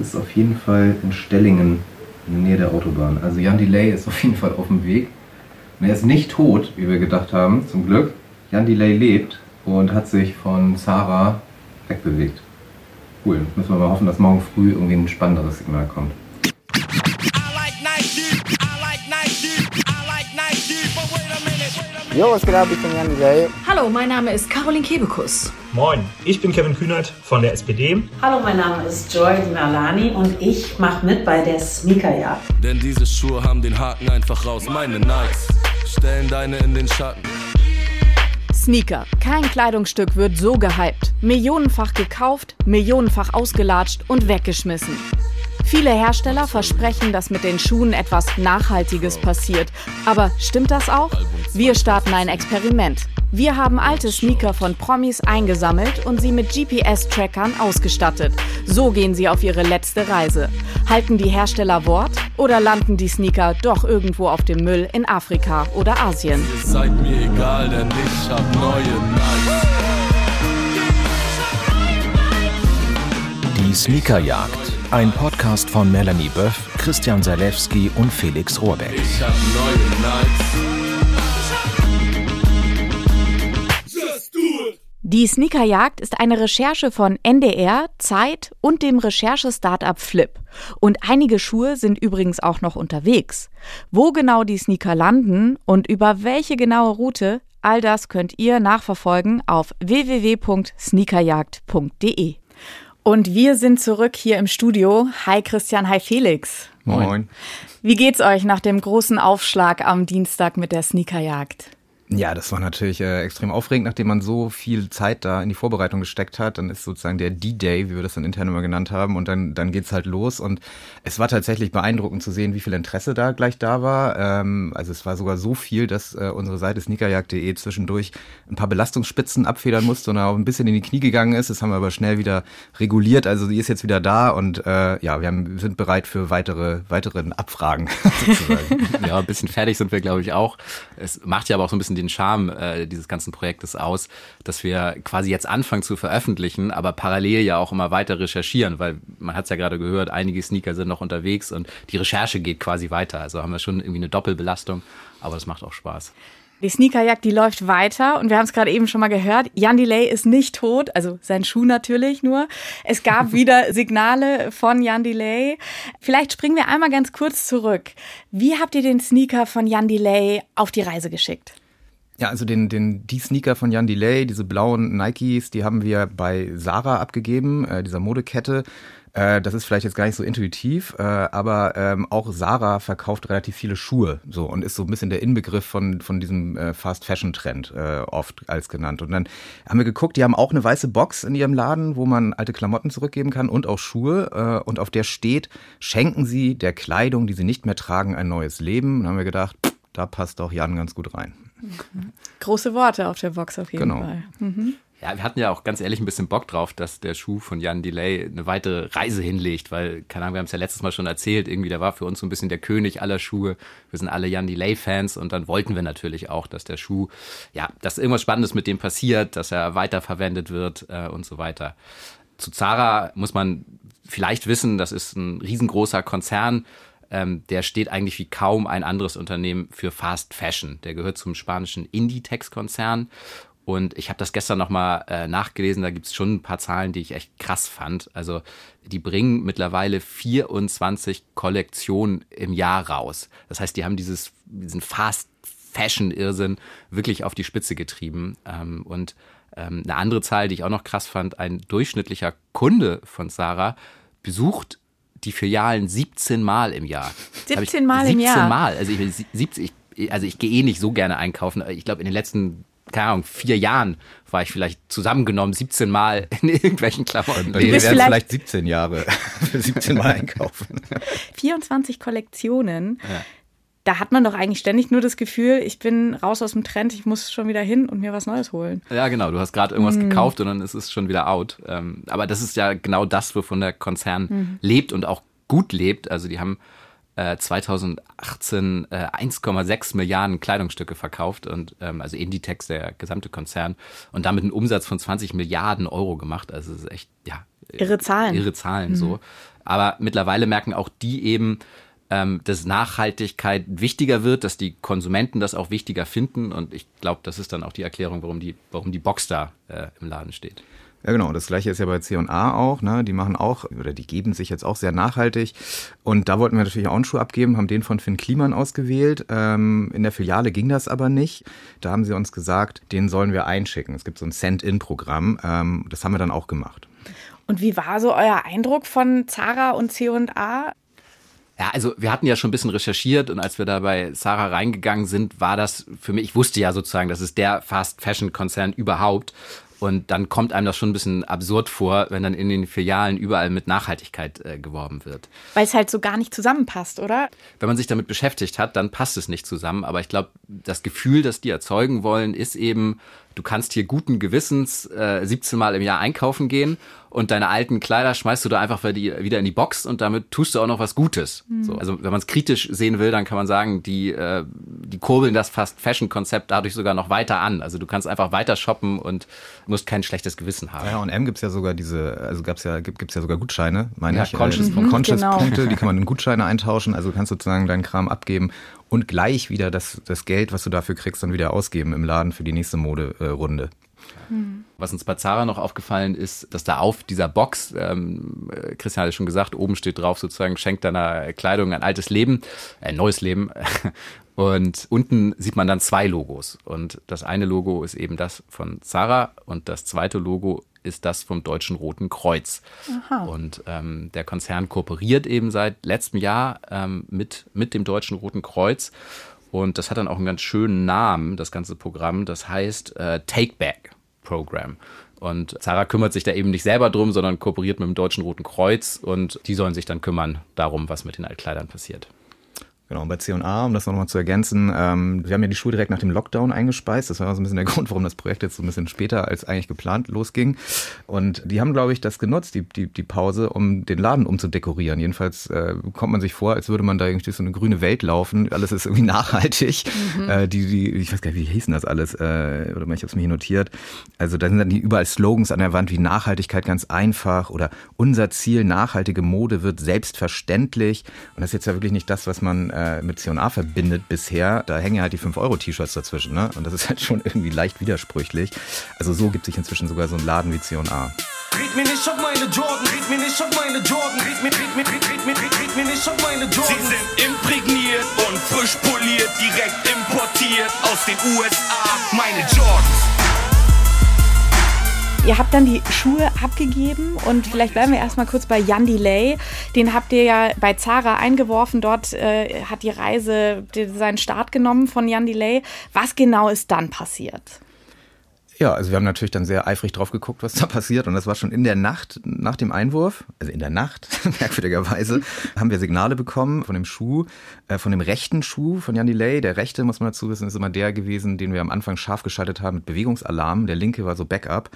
ist auf jeden Fall in Stellingen, in der Nähe der Autobahn. Also Jan Delay ist auf jeden Fall auf dem Weg. Und er ist nicht tot, wie wir gedacht haben, zum Glück. Jan Delay lebt und hat sich von Sarah wegbewegt. Cool. Müssen wir mal hoffen, dass morgen früh irgendwie ein spannenderes Signal kommt. Jo, was geht ab? Ich bin Jan Delay. Hallo, mein Name ist Caroline Kebekus. Moin, ich bin Kevin Kühnert von der SPD. Hallo, mein Name ist Joy Merlani und ich mache mit bei der Sneakerjagd. Denn diese Schuhe haben den Haken einfach raus. Meine Nikes stellen deine in den Schatten. Sneaker. Kein Kleidungsstück wird so gehypt. Millionenfach gekauft, millionenfach ausgelatscht und weggeschmissen. Viele Hersteller versprechen, dass mit den Schuhen etwas Nachhaltiges passiert. Aber stimmt das auch? Wir starten ein Experiment. Wir haben alte Sneaker von Promis eingesammelt und sie mit GPS-Trackern ausgestattet. So gehen sie auf ihre letzte Reise. Halten die Hersteller Wort oder landen die Sneaker doch irgendwo auf dem Müll in Afrika oder Asien? Ihr seid mir egal, denn ich hab neue Nikes. Die Sneakerjagd. Ein Podcast von Melanie Böff, Christian Salewski und Felix Rohrbeck. Ich hab neue. Die Sneakerjagd ist eine Recherche von NDR, Zeit und dem Recherche-Startup Flip. Und einige Schuhe sind übrigens auch noch unterwegs. Wo genau die Sneaker landen und über welche genaue Route, all das könnt ihr nachverfolgen auf www.sneakerjagd.de. Und wir sind zurück hier im Studio. Hi Christian, hi Felix. Moin. Wie geht's euch nach dem großen Aufschlag am Dienstag mit der Sneakerjagd? Ja, das war natürlich äh, extrem aufregend, nachdem man so viel Zeit da in die Vorbereitung gesteckt hat. Dann ist sozusagen der D-Day, wie wir das dann intern immer genannt haben, und dann, dann geht's halt los. Und es war tatsächlich beeindruckend zu sehen, wie viel Interesse da gleich da war. Ähm, also es war sogar so viel, dass äh, unsere Seite sneakerjagd.de zwischendurch ein paar Belastungsspitzen abfedern musste und auch ein bisschen in die Knie gegangen ist. Das haben wir aber schnell wieder reguliert. Also die ist jetzt wieder da und äh, ja, wir haben, sind bereit für weitere, weiteren Abfragen. Ja, ein bisschen fertig sind wir, glaube ich, auch. Es macht ja aber auch so ein bisschen den Charme äh, dieses ganzen Projektes aus, dass wir quasi jetzt anfangen zu veröffentlichen, aber parallel ja auch immer weiter recherchieren, weil man hat es ja gerade gehört, einige Sneaker sind noch unterwegs und die Recherche geht quasi weiter. Also haben wir schon irgendwie eine Doppelbelastung, aber das macht auch Spaß. Die Sneakerjagd, die läuft weiter und wir haben es gerade eben schon mal gehört. Jan Delay ist nicht tot, also sein Schuh natürlich nur. Es gab wieder Signale von Jan Delay. Vielleicht springen wir einmal ganz kurz zurück. Wie habt ihr den Sneaker von Jan Delay auf die Reise geschickt? Ja, also den, den, die Sneaker von Jan Delay, diese blauen Nikes, die haben wir bei Sarah abgegeben, äh, dieser Modekette. Äh, das ist vielleicht jetzt gar nicht so intuitiv, äh, aber ähm, auch Sarah verkauft relativ viele Schuhe so und ist so ein bisschen der Inbegriff von, von diesem äh, Fast Fashion Trend äh, oft als genannt. Und dann haben wir geguckt, die haben auch eine weiße Box in ihrem Laden, wo man alte Klamotten zurückgeben kann und auch Schuhe. Äh, und auf der steht, schenken Sie der Kleidung, die Sie nicht mehr tragen, ein neues Leben. Und haben wir gedacht, pff, da passt auch Jan ganz gut rein. Große Worte auf der Box auf jeden Genau. Fall. Mhm. Ja, wir hatten ja auch ganz ehrlich ein bisschen Bock drauf, dass der Schuh von Jan Delay eine weitere Reise hinlegt, weil, keine Ahnung, wir haben es ja letztes Mal schon erzählt, irgendwie, der war für uns so ein bisschen der König aller Schuhe. Wir sind alle Jan Delay-Fans und dann wollten wir natürlich auch, dass der Schuh, ja, dass irgendwas Spannendes mit dem passiert, dass er weiterverwendet wird äh, und so weiter. Zu Zara muss man vielleicht wissen, das ist ein riesengroßer Konzern, ähm, der steht eigentlich wie kaum ein anderes Unternehmen für Fast Fashion. Der gehört zum spanischen Inditex-Konzern. Und ich habe das gestern nochmal äh, nachgelesen, da gibt's schon ein paar Zahlen, die ich echt krass fand. Also die bringen mittlerweile 24 Kollektionen im Jahr raus. Das heißt, die haben dieses, diesen Fast Fashion-Irrsinn wirklich auf die Spitze getrieben. Ähm, und ähm, eine andere Zahl, die ich auch noch krass fand, ein durchschnittlicher Kunde von Sarah besucht die Filialen 17 Mal im Jahr. 17 Mal im 17 Jahr? Mal. Also ich, 70, ich, also ich gehe eh nicht so gerne einkaufen. Ich glaube, in den letzten, keine Ahnung, vier Jahren war ich vielleicht zusammengenommen 17 Mal in irgendwelchen Klamotten. Bei dir bist wären vielleicht- vielleicht 17 Jahre für 17 Mal einkaufen. 24 Kollektionen. Ja. Da hat man doch eigentlich ständig nur das Gefühl, ich bin raus aus dem Trend, ich muss schon wieder hin und mir was Neues holen. Ja, genau. Du hast gerade irgendwas gekauft und dann ist es schon wieder out. Ähm, aber das ist ja genau das, wovon der Konzern lebt und auch gut lebt. Also die haben äh, 2018 äh, 1,6 Milliarden Kleidungsstücke verkauft und ähm, also Inditex, der gesamte Konzern, und damit einen Umsatz von 20 Milliarden Euro gemacht. Also es ist echt, ja, Irre Zahlen. irre Zahlen so. Aber mittlerweile merken auch die eben, ähm, dass Nachhaltigkeit wichtiger wird, dass die Konsumenten das auch wichtiger finden. Und ich glaube, das ist dann auch die Erklärung, warum die, warum die Box da äh, im Laden steht. Ja, genau. Das gleiche ist ja bei C&A auch. Ne? Die machen auch, oder die geben sich jetzt auch sehr nachhaltig. Und da wollten wir natürlich auch einen Schuh abgeben, haben den von Finn Kliman ausgewählt. Ähm, in der Filiale ging das aber nicht. Da haben sie uns gesagt, den sollen wir einschicken. Es gibt so ein Send-In-Programm. Ähm, das haben wir dann auch gemacht. Und wie war so euer Eindruck von Zara und C&A? Ja, also wir hatten ja schon ein bisschen recherchiert und als wir da bei Sarah reingegangen sind, war das für mich, ich wusste ja sozusagen, das ist der Fast Fashion Konzern überhaupt. Und dann kommt einem das schon ein bisschen absurd vor, wenn dann in den Filialen überall mit Nachhaltigkeit äh, geworben wird. Weil es halt so gar nicht zusammenpasst, oder? Wenn man sich damit beschäftigt hat, dann passt es nicht zusammen. Aber ich glaube, das Gefühl, das die erzeugen wollen, ist eben, du kannst hier guten Gewissens äh, 17 Mal im Jahr einkaufen gehen und deine alten Kleider schmeißt du da einfach wieder in die Box und damit tust du auch noch was Gutes. Mhm. So, also wenn man es kritisch sehen will, dann kann man sagen, die, äh, die kurbeln das Fast Fashion-Konzept dadurch sogar noch weiter an. Also du kannst einfach weiter shoppen und musst kein schlechtes Gewissen haben. Ja, und M gibt's ja sogar diese, also gab's ja, gibt, gibt's ja sogar Gutscheine, meine ja, ich. Conscious-Punkte, äh, Conscious genau. die kann man in Gutscheine eintauschen, also du kannst sozusagen deinen Kram abgeben und gleich wieder das, das Geld, was du dafür kriegst, dann wieder ausgeben im Laden für die nächste Moderunde. Äh. Was uns bei Zara noch aufgefallen ist, dass da auf dieser Box, ähm, Christian hat es schon gesagt, oben steht drauf sozusagen, schenkt deiner Kleidung ein altes Leben, ein neues Leben. Und unten sieht man dann zwei Logos. Und das eine Logo ist eben das von Zara und das zweite Logo ist das vom Deutschen Roten Kreuz. Aha. Und ähm, der Konzern kooperiert eben seit letztem Jahr ähm, mit, mit dem Deutschen Roten Kreuz. Und das hat dann auch einen ganz schönen Namen, das ganze Programm. Das heißt äh, Take Back. Program. Und Zara kümmert sich da eben nicht selber drum, sondern kooperiert mit dem Deutschen Roten Kreuz und die sollen sich dann kümmern darum, was mit den Altkleidern passiert. Genau, bei C&A, um das nochmal zu ergänzen, ähm, wir haben ja die Schuhe direkt nach dem Lockdown eingespeist. Das war so ein bisschen der Grund, warum das Projekt jetzt so ein bisschen später als eigentlich geplant losging. Und die haben, glaube ich, das genutzt, die, die, die Pause, um den Laden umzudekorieren. Jedenfalls äh, kommt man sich vor, als würde man da irgendwie so eine grüne Welt laufen. Alles ist irgendwie nachhaltig. Mhm. Äh, die, die, ich weiß gar nicht, wie hießen das alles? Äh, oder ich habe es mir hier notiert. Also da sind dann überall Slogans an der Wand wie Nachhaltigkeit ganz einfach oder unser Ziel, nachhaltige Mode wird selbstverständlich. Und das ist jetzt ja wirklich nicht das, was man äh, äh, mit C&A verbindet bisher, da hängen ja halt die 5-Euro-T-Shirts dazwischen. Ne? Und das ist halt schon irgendwie leicht widersprüchlich. Also so gibt sich inzwischen sogar so ein Laden wie C&A. Red mir nicht auf meine Jordan, red mir nicht auf meine Jordan, red mir, red mir, red, red mir, red, red mir nicht auf meine Jordan. Sie sind imprägniert und frisch poliert, direkt importiert aus den USA. Meine Jordans. Ihr habt dann die Schuhe abgegeben und vielleicht bleiben wir erstmal kurz bei Jan Delay. Den habt ihr ja bei Zara eingeworfen. Dort äh, hat die Reise seinen Start genommen von Jan Delay. Was genau ist dann passiert? Ja, also wir haben natürlich dann sehr eifrig drauf geguckt, was da passiert. Und das war schon in der Nacht nach dem Einwurf, also in der Nacht, merkwürdigerweise, haben wir Signale bekommen von dem Schuh, äh, von dem rechten Schuh von Jan Delay. Der rechte, muss man dazu wissen, ist immer der gewesen, den wir am Anfang scharf geschaltet haben mit Bewegungsalarm. Der linke war so Backup.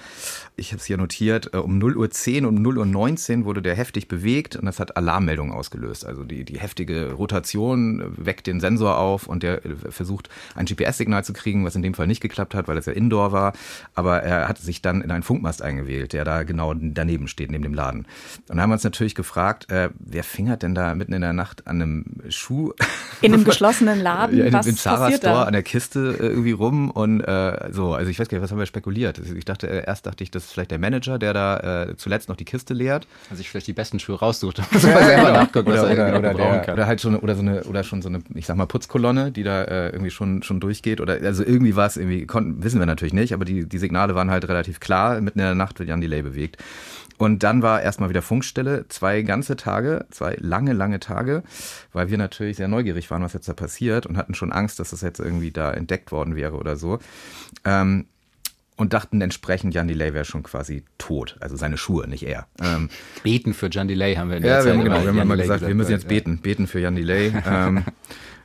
Ich habe es hier notiert, äh, um 0 Uhr 10 und um 0 Uhr 19 wurde der heftig bewegt und das hat Alarmmeldungen ausgelöst. Also die, die heftige Rotation weckt den Sensor auf und der äh, versucht, ein GPS-Signal zu kriegen, was in dem Fall nicht geklappt hat, weil es ja Indoor war aber er hat sich dann in einen Funkmast eingewählt, der da genau daneben steht, neben dem Laden. Und dann haben wir uns natürlich gefragt, äh, wer fingert denn da mitten in der Nacht an einem Schuh? In einem geschlossenen Laden? Ja, in, was Im Zara Store da? an der Kiste äh, irgendwie rum und äh, so. Also ich weiß gar nicht, was haben wir spekuliert? Also ich dachte, äh, erst dachte ich, das ist vielleicht der Manager, der da äh, zuletzt noch die Kiste leert. Also ich vielleicht die besten Schuhe raussucht. ja, selber nachgucken, oder, oder, oder, der, oder, halt schon oder so eine oder schon so eine, ich sag mal Putzkolonne, die da äh, irgendwie schon schon durchgeht oder also irgendwie war es irgendwie konnten, wissen wir natürlich nicht, aber die die Signale waren halt relativ klar. Mitten in der Nacht wird Jan Delay bewegt. Und dann war erstmal wieder Funkstelle, zwei ganze Tage, zwei lange, lange Tage, weil wir natürlich sehr neugierig waren, was jetzt da passiert und hatten schon Angst, dass das jetzt irgendwie da entdeckt worden wäre oder so. Ähm, und dachten entsprechend, Jan Delay wäre schon quasi tot. Also seine Schuhe, nicht er. Ähm, beten für Jan Delay haben wir in der Ja, wir haben, genau, wir haben mal gesagt, gesagt, wir müssen jetzt beten, beten für Jan Delay. ähm,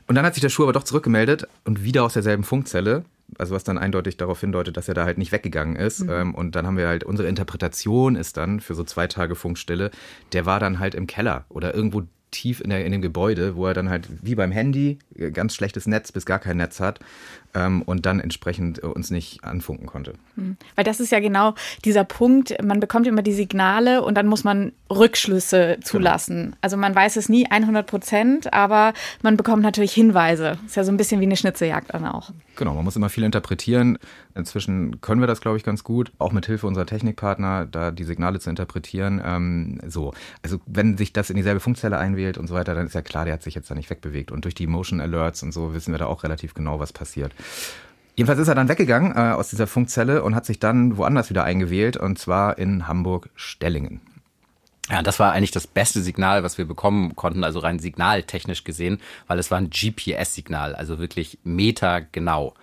und dann hat sich der Schuh aber doch zurückgemeldet und wieder aus derselben Funkzelle also was dann eindeutig darauf hindeutet, dass er da halt nicht weggegangen ist. Mhm. Ähm, und dann haben wir halt, unsere Interpretation ist dann für so zwei Tage Funkstille, der war dann halt im Keller oder irgendwo tief in, der, in dem Gebäude, wo er dann halt wie beim Handy äh, ganz schlechtes Netz bis gar kein Netz hat ähm, und dann entsprechend äh, uns nicht anfunken konnte. Hm. Weil das ist ja genau dieser Punkt, man bekommt immer die Signale und dann muss man Rückschlüsse genau. zulassen. Genau. Also man weiß es nie 100 Prozent, aber man bekommt natürlich Hinweise. Ist ja so ein bisschen wie eine Schnitzejagd dann auch. Genau, man muss immer viel interpretieren. Inzwischen können wir das, glaube ich, ganz gut, auch mit Hilfe unserer Technikpartner, da die Signale zu interpretieren. Ähm, so, also wenn sich das in dieselbe Funkzelle einwählt und so weiter, dann ist ja klar, der hat sich jetzt da nicht wegbewegt. Und durch die Motion Alerts und so wissen wir da auch relativ genau, was passiert. Jedenfalls ist er dann weggegangen äh, aus dieser Funkzelle und hat sich dann woanders wieder eingewählt, und zwar in Hamburg-Stellingen. Ja, das war eigentlich das beste Signal, was wir bekommen konnten, also rein signaltechnisch gesehen, weil es war ein GPS-Signal, also wirklich metergenau.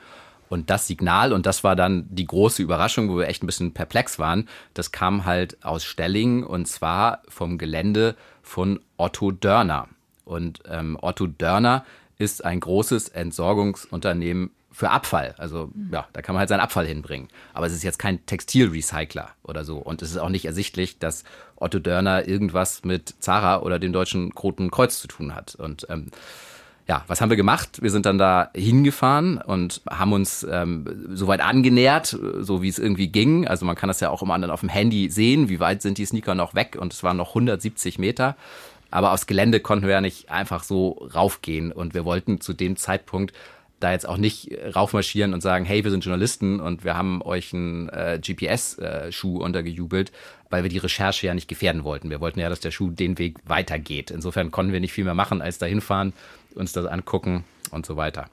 Und das Signal, und das war dann die große Überraschung, wo wir echt ein bisschen perplex waren, das kam halt aus Stellingen und zwar vom Gelände von Otto Dörner. Und ähm, Otto Dörner ist ein großes Entsorgungsunternehmen für Abfall. Also ja, da kann man halt seinen Abfall hinbringen. Aber es ist jetzt kein Textilrecycler oder so. Und es ist auch nicht ersichtlich, dass Otto Dörner irgendwas mit Zara oder dem Deutschen Roten Kreuz zu tun hat. Und ähm, ja, was haben wir gemacht? Wir sind dann da hingefahren und haben uns ähm, soweit angenähert, so wie es irgendwie ging. Also man kann das ja auch immer dann auf dem Handy sehen, wie weit sind die Sneaker noch weg und es waren noch 170 Meter. Aber aufs Gelände konnten wir ja nicht einfach so raufgehen und wir wollten zu dem Zeitpunkt da jetzt auch nicht raufmarschieren und sagen, hey, wir sind Journalisten und wir haben euch einen äh, GPS-Schuh äh, untergejubelt, weil wir die Recherche ja nicht gefährden wollten. Wir wollten ja, dass der Schuh den Weg weitergeht. Insofern konnten wir nicht viel mehr machen, als da hinfahren, uns das angucken und so weiter.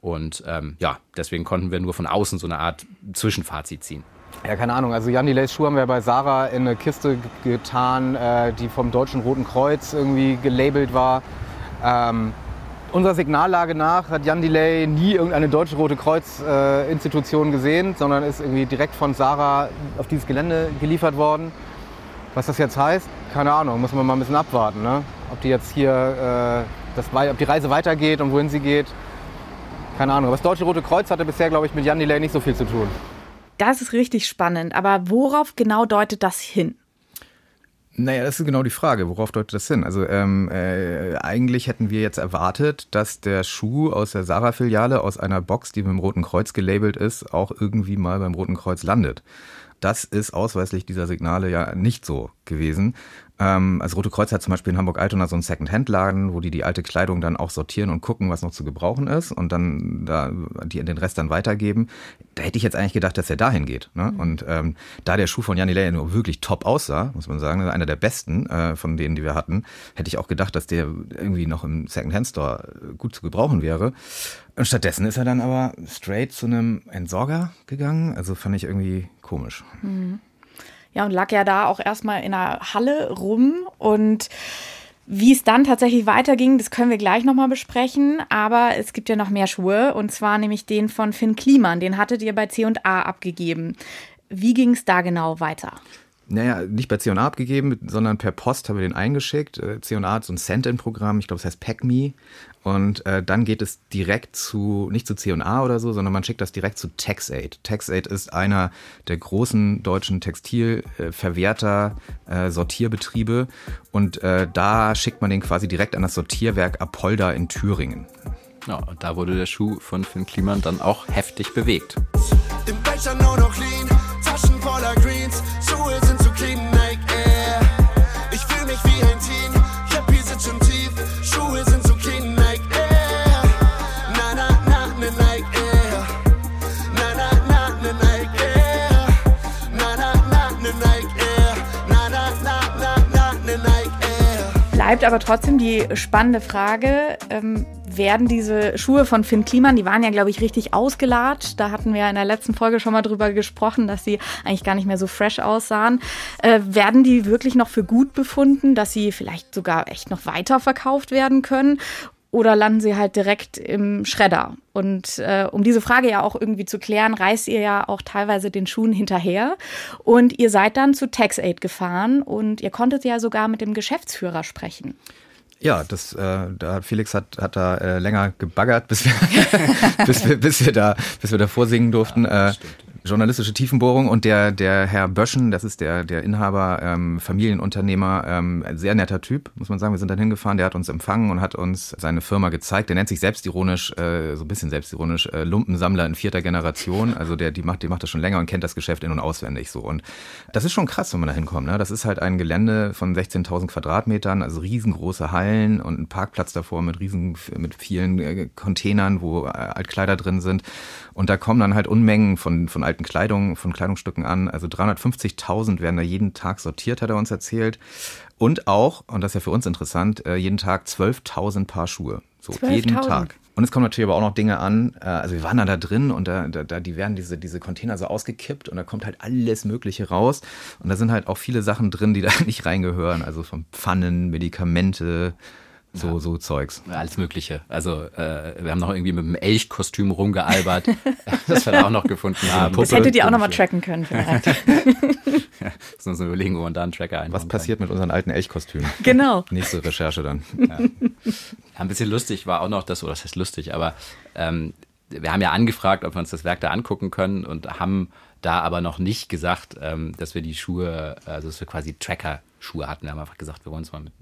Und ähm, ja, deswegen konnten wir nur von außen so eine Art Zwischenfazit ziehen. Ja, keine Ahnung. Also Jan Delays Schuhe haben wir bei Sarah in eine Kiste getan, äh, die vom Deutschen Roten Kreuz irgendwie gelabelt war. Ähm, Unserer Signallage nach hat Jan Delay nie irgendeine deutsche Rote Kreuz-Institution äh, gesehen, sondern ist irgendwie direkt von Sarah auf dieses Gelände geliefert worden. Was das jetzt heißt, keine Ahnung, muss man mal ein bisschen abwarten. Ne? Ob die jetzt hier, äh, das, ob die Reise weitergeht und wohin sie geht, keine Ahnung. Aber das Deutsche Rote Kreuz hatte bisher, glaube ich, mit Jan Delay nicht so viel zu tun. Das ist richtig spannend. Aber worauf genau deutet das hin? Naja, das ist genau die Frage. Worauf deutet das hin? Also ähm, äh, eigentlich hätten wir jetzt erwartet, dass der Schuh aus der Sarah-Filiale, aus einer Box, die mit dem Roten Kreuz gelabelt ist, auch irgendwie mal beim Roten Kreuz landet. Das ist ausweislich dieser Signale ja nicht so gewesen. Ähm, also Rote Kreuz hat zum Beispiel in Hamburg-Altona so einen Second-Hand-Laden, wo die die alte Kleidung dann auch sortieren und gucken, was noch zu gebrauchen ist und dann da die den Rest dann weitergeben. Da hätte ich jetzt eigentlich gedacht, dass er dahin geht. Ne? Mhm. Und ähm, da der Schuh von Janni Ley nur wirklich top aussah, muss man sagen, einer der besten äh, von denen, die wir hatten, hätte ich auch gedacht, dass der irgendwie noch im Second-Hand-Store gut zu gebrauchen wäre. Und stattdessen ist er dann aber straight zu einem Entsorger gegangen. Also fand ich irgendwie komisch. Mhm. Ja, und lag ja da auch erstmal in der Halle rum und wie es dann tatsächlich weiterging, das können wir gleich nochmal besprechen. Aber es gibt ja noch mehr Schuhe und zwar nämlich den von Finn Kliman. Den hattet ihr bei C&A abgegeben. Wie ging es da genau weiter? Naja, nicht bei C&A abgegeben, sondern per Post haben wir den eingeschickt. Äh, C&A hat so ein Send-In-Programm, ich glaube, es heißt PackMe. Und äh, dann geht es direkt zu, nicht zu C&A oder so, sondern man schickt das direkt zu TaxAid. TaxAid ist einer der großen deutschen Textilverwerter, äh, Sortierbetriebe. Und äh, da schickt man den quasi direkt an das Sortierwerk Apolda in Thüringen. Ja, und da wurde der Schuh von Finn Kliman dann auch heftig bewegt. Im Becher nur noch lean, Taschen voller Greens, Bleibt aber trotzdem die spannende Frage, ähm, werden diese Schuhe von Finn Kliman, die waren ja, glaube ich, richtig ausgelatscht. Da hatten wir in der letzten Folge schon mal drüber gesprochen, dass sie eigentlich gar nicht mehr so fresh aussahen. Äh, werden die wirklich noch für gut befunden, dass sie vielleicht sogar echt noch weiter verkauft werden können? Oder landen sie halt direkt im Schredder? Und äh, um diese Frage ja auch irgendwie zu klären, reist ihr ja auch teilweise den Schuhen hinterher. Und ihr seid dann zu TaxAid gefahren und ihr konntet ja sogar mit dem Geschäftsführer sprechen. Ja, das, äh, da Felix hat, hat da äh, länger gebaggert, bis wir, bis wir, bis wir da, bis wir da vorsingen durften. Ja, äh, journalistische Tiefenbohrung und der, der Herr Böschen, das ist der, der Inhaber, ähm, Familienunternehmer, ähm, sehr netter Typ, muss man sagen. Wir sind dann hingefahren, der hat uns empfangen und hat uns seine Firma gezeigt. Der nennt sich selbstironisch, äh, so ein bisschen selbstironisch, äh, Lumpensammler in vierter Generation. Also der, die macht, die macht das schon länger und kennt das Geschäft in- und auswendig so. Und das ist schon krass, wenn man da hinkommt. Ne? Das ist halt ein Gelände von 16.000 Quadratmetern, also riesengroße Hallen und ein Parkplatz davor mit riesen, mit vielen äh, Containern, wo äh, Altkleider drin sind. Und da kommen dann halt Unmengen von, von alten Kleidung, von Kleidungsstücken an. Also 350.000 werden da jeden Tag sortiert, hat er uns erzählt. Und auch, und das ist ja für uns interessant, äh, jeden Tag 12.000 Paar Schuhe. So, 12.000? jeden Tag. Und es kommen natürlich aber auch noch Dinge an. äh, Also wir waren da drin und da, da, da die werden diese, diese Container so ausgekippt und da kommt halt alles Mögliche raus. Und da sind halt auch viele Sachen drin, die da nicht reingehören. Also von Pfannen, Medikamente, so, so Zeugs. Alles Mögliche. Also äh, wir haben noch irgendwie mit einem Elchkostüm rumgealbert, das wir da auch noch gefunden haben. Das hättet ihr auch nochmal tracken können vielleicht. Müssen uns überlegen, wo man da einen Tracker einbauen Was passiert mit unseren alten Elchkostümen? genau. Nächste Recherche dann. Ja, ein bisschen lustig war auch noch das, oder das heißt lustig, aber ähm, wir haben ja angefragt, ob wir uns das Werk da angucken können und haben da aber noch nicht gesagt, ähm, dass wir die Schuhe, also dass wir quasi Tracker-Schuhe hatten. Wir haben einfach gesagt, wir wollen uns mal mit,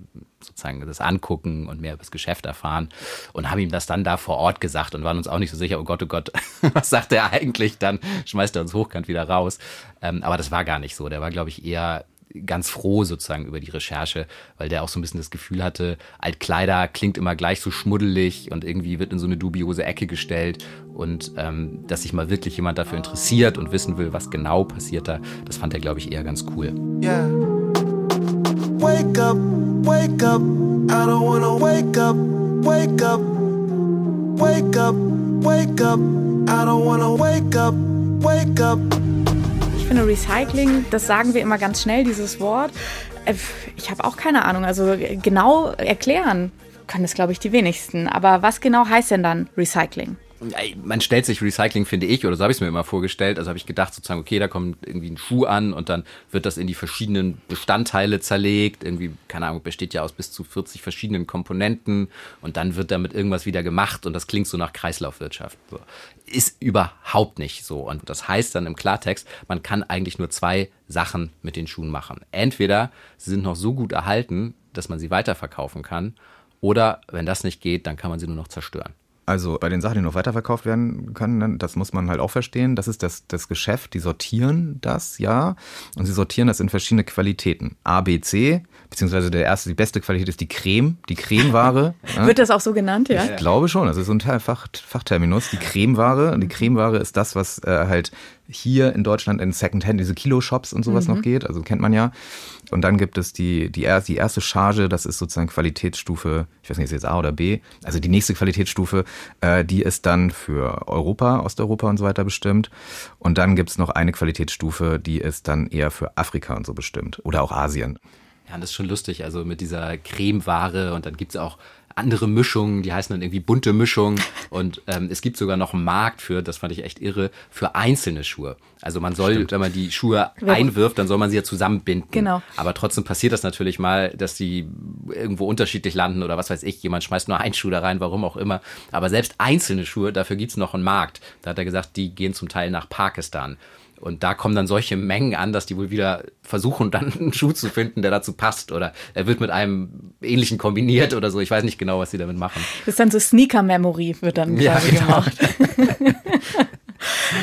sozusagen das angucken und mehr über das Geschäft erfahren und haben ihm das dann da vor Ort gesagt und waren uns auch nicht so sicher, oh Gott, oh Gott, was sagt er eigentlich? Dann schmeißt er uns hochkant wieder raus. Ähm, aber das war gar nicht so. Der war, glaube ich, eher ganz froh sozusagen über die Recherche, weil der auch so ein bisschen das Gefühl hatte, Altkleider klingt immer gleich so schmuddelig und irgendwie wird in so eine dubiose Ecke gestellt und ähm, dass sich mal wirklich jemand dafür interessiert und wissen will, was genau passiert da, das fand er, glaube ich, eher ganz cool. Yeah. Wake up, wake up. I don't wanna wake up, wake up. Wake up, wake up. I don't wanna wake up, wake up. Finde Recycling, das sagen wir immer ganz schnell, dieses Wort. Äh, Ich habe auch keine Ahnung. Also genau erklären können es, glaube ich, die wenigsten. Aber was genau heißt denn dann Recycling? Man stellt sich Recycling, finde ich, oder so habe ich es mir immer vorgestellt. Also habe ich gedacht, sozusagen, okay, da kommt irgendwie ein Schuh an und dann wird das in die verschiedenen Bestandteile zerlegt. Irgendwie, keine Ahnung, besteht ja aus bis zu 40 verschiedenen Komponenten und dann wird damit irgendwas wieder gemacht und das klingt so nach Kreislaufwirtschaft. So. Ist überhaupt nicht so. Und das heißt dann im Klartext, man kann eigentlich nur zwei Sachen mit den Schuhen machen. Entweder sie sind noch so gut erhalten, dass man sie weiterverkaufen kann, oder wenn das nicht geht, dann kann man sie nur noch zerstören. Also bei den Sachen, die noch weiterverkauft werden können, dann- das muss man halt auch verstehen. Das ist das, das Geschäft, die sortieren das, ja. Und sie sortieren das in verschiedene Qualitäten. A, B, C, beziehungsweise der erste, die beste Qualität ist die Creme, die Cremeware. ja. Wird das auch so genannt, ja? Ich glaube schon, das ist so ein Teil- Fach, Fachterminus. Die Cremeware. Und die Cremeware ist das, was äh, halt hier in Deutschland in Secondhand, diese Kilo-Shops und sowas noch geht. Also kennt man ja. Und dann gibt es die, die, die erste Charge, das ist sozusagen Qualitätsstufe, ich weiß nicht, ist jetzt A oder B. Also die nächste Qualitätsstufe, äh, die ist dann für Europa, Osteuropa und so weiter bestimmt. Und dann gibt's noch eine Qualitätsstufe, die ist dann eher für Afrika und so bestimmt. Oder auch Asien. Ja, das ist schon lustig, also mit dieser Cremeware und dann gibt's auch andere Mischungen, die heißen dann irgendwie bunte Mischungen und ähm, es gibt sogar noch einen Markt für, das fand ich echt irre, für einzelne Schuhe. Also man soll, wenn man die Schuhe einwirft, dann soll man sie ja zusammenbinden. Genau. Aber trotzdem passiert das natürlich mal, dass die irgendwo unterschiedlich landen oder was weiß ich, jemand schmeißt nur einen Schuh da rein, warum auch immer. Aber selbst einzelne Schuhe, dafür gibt's noch einen Markt. Da hat er gesagt, die gehen zum Teil nach Pakistan. Und da kommen dann solche Mengen an, dass die wohl wieder versuchen, dann einen Schuh zu finden, der dazu passt. Oder er wird mit einem ähnlichen kombiniert oder so. Ich weiß nicht genau, was sie damit machen. Das ist dann so Sneaker-Memory, wird dann Ja, genau. gemacht.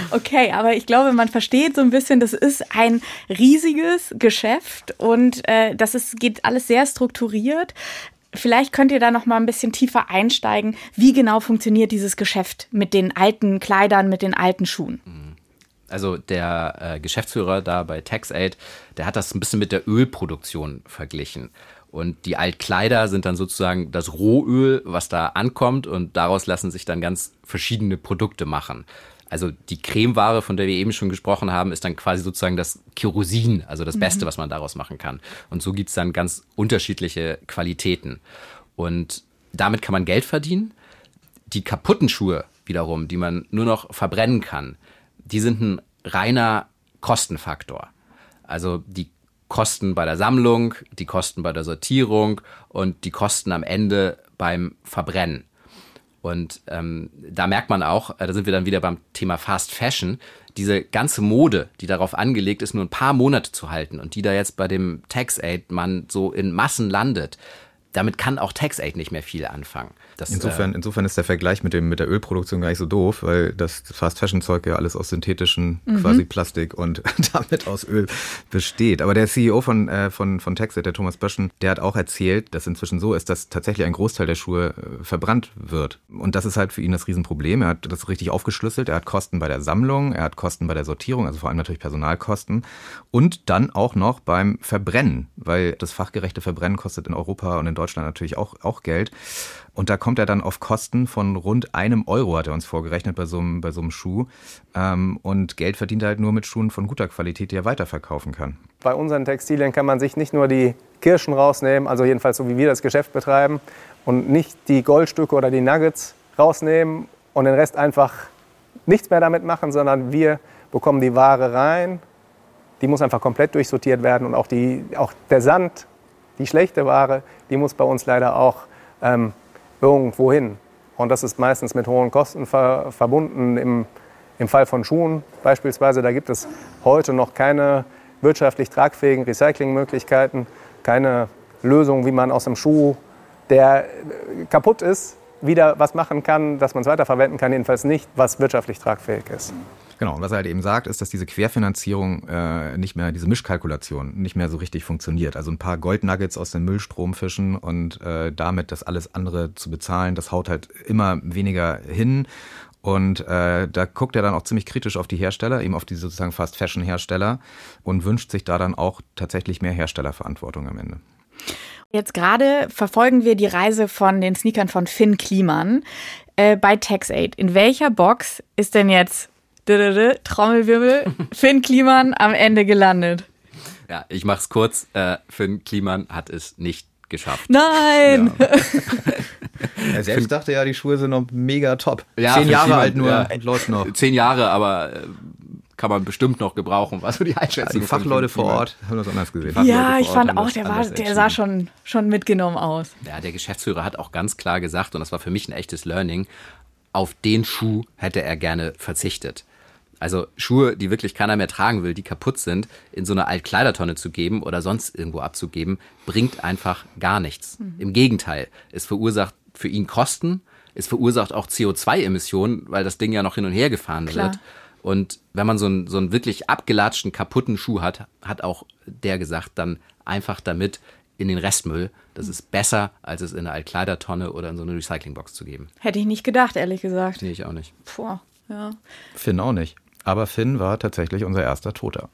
Okay, aber ich glaube, man versteht so ein bisschen, das ist ein riesiges Geschäft und äh, das ist, geht alles sehr strukturiert. Vielleicht könnt ihr da noch mal ein bisschen tiefer einsteigen. Wie genau funktioniert dieses Geschäft mit den alten Kleidern, mit den alten Schuhen? Also der äh, Geschäftsführer da bei TaxAid, der hat das ein bisschen mit der Ölproduktion verglichen. Und die Altkleider sind dann sozusagen das Rohöl, was da ankommt und daraus lassen sich dann ganz verschiedene Produkte machen. Also die Cremeware, von der wir eben schon gesprochen haben, ist dann quasi sozusagen das Kerosin, also das Beste, was man daraus machen kann. Und so gibt's dann ganz unterschiedliche Qualitäten. Und damit kann man Geld verdienen. Die kaputten Schuhe wiederum, die man nur noch verbrennen kann, die sind ein reiner Kostenfaktor. Also die Kosten bei der Sammlung, die Kosten bei der Sortierung und die Kosten am Ende beim Verbrennen. Und ähm, da merkt man auch, äh, da sind wir dann wieder beim Thema Fast Fashion, diese ganze Mode, die darauf angelegt ist, nur ein paar Monate zu halten und die da jetzt bei dem Tax-Aid-Mann so in Massen landet, damit kann auch TaxAid nicht mehr viel anfangen. Das, insofern, äh, insofern ist der Vergleich mit, dem, mit der Ölproduktion gar nicht so doof, weil das Fast-Fashion-Zeug ja alles aus synthetischen mhm. quasi Plastik und damit aus Öl besteht. Aber der CEO von, äh, von, von TaxAid, der Thomas Böschen, der hat auch erzählt, dass inzwischen so ist, dass tatsächlich ein Großteil der Schuhe äh, verbrannt wird. Und das ist halt für ihn das Riesenproblem. Er hat das richtig aufgeschlüsselt. Er hat Kosten bei der Sammlung, er hat Kosten bei der Sortierung, also vor allem natürlich Personalkosten und dann auch noch beim Verbrennen, weil das fachgerechte Verbrennen kostet in Europa und in Deutschland natürlich auch, auch Geld. Und da kommt er dann auf Kosten von rund einem Euro, hat er uns vorgerechnet bei so einem, bei so einem Schuh. Ähm, und Geld verdient er halt nur mit Schuhen von guter Qualität, die er weiterverkaufen kann. Bei unseren Textilien kann man sich nicht nur die Kirschen rausnehmen, also jedenfalls so wie wir das Geschäft betreiben, und nicht die Goldstücke oder die Nuggets rausnehmen und den Rest einfach nichts mehr damit machen, sondern wir bekommen die Ware rein. Die muss einfach komplett durchsortiert werden und auch, die, auch der Sand, die schlechte Ware, die muss bei uns leider auch ähm, irgendwo hin. Und das ist meistens mit hohen Kosten ver verbunden. Im, Im Fall von Schuhen beispielsweise, da gibt es heute noch keine wirtschaftlich tragfähigen Recyclingmöglichkeiten, keine Lösung, wie man aus einem Schuh, der kaputt ist, wieder was machen kann, dass man es weiterverwenden kann, jedenfalls nicht, was wirtschaftlich tragfähig ist. Genau, und was er halt eben sagt, ist, dass diese Querfinanzierung äh, nicht mehr, diese Mischkalkulation nicht mehr so richtig funktioniert. Also ein paar Goldnuggets aus dem Müllstrom fischen und äh, damit das alles andere zu bezahlen, das haut halt immer weniger hin. Und äh, da guckt er dann auch ziemlich kritisch auf die Hersteller, eben auf die sozusagen Fast Fashion Hersteller und wünscht sich da dann auch tatsächlich mehr Herstellerverantwortung am Ende. Jetzt gerade verfolgen wir die Reise von den Sneakern von Finn Kliman äh, bei TaxAid. In welcher Box ist denn jetzt Trommelwirbel, Finn Kliman am Ende gelandet. Ja, ich mach's kurz. Äh, Finn Kliman hat es nicht geschafft. Nein! Ja. er selbst dachte ja, die Schuhe sind noch mega top. Ja, Zehn Jahre alt nur ja, läuft noch. Zehn Jahre, aber äh, kann man bestimmt noch gebrauchen. Was so die Einschätzung? Ja, die Fachleute vor Ort haben das anders gesehen. Ja, ich fand auch, der, war, der sah schon, schon mitgenommen aus. Ja, der Geschäftsführer hat auch ganz klar gesagt, und das war für mich ein echtes Learning, auf den Schuh hätte er gerne verzichtet. Also Schuhe, die wirklich keiner mehr tragen will, die kaputt sind, in so eine Altkleidertonne zu geben oder sonst irgendwo abzugeben, bringt einfach gar nichts. Mhm. Im Gegenteil, es verursacht für ihn Kosten, es verursacht auch CO2-Emissionen, weil das Ding ja noch hin und her gefahren Klar. wird. Und wenn man so einen, so einen wirklich abgelatschten, kaputten Schuh hat, hat auch der gesagt, dann einfach damit in den Restmüll. Das ist besser, als es in eine Altkleidertonne oder in so eine Recyclingbox zu geben. Hätte ich nicht gedacht, ehrlich gesagt. Nee, ich auch nicht. Puh, ja. Finn auch nicht. Aber Finn war tatsächlich unser erster Toter.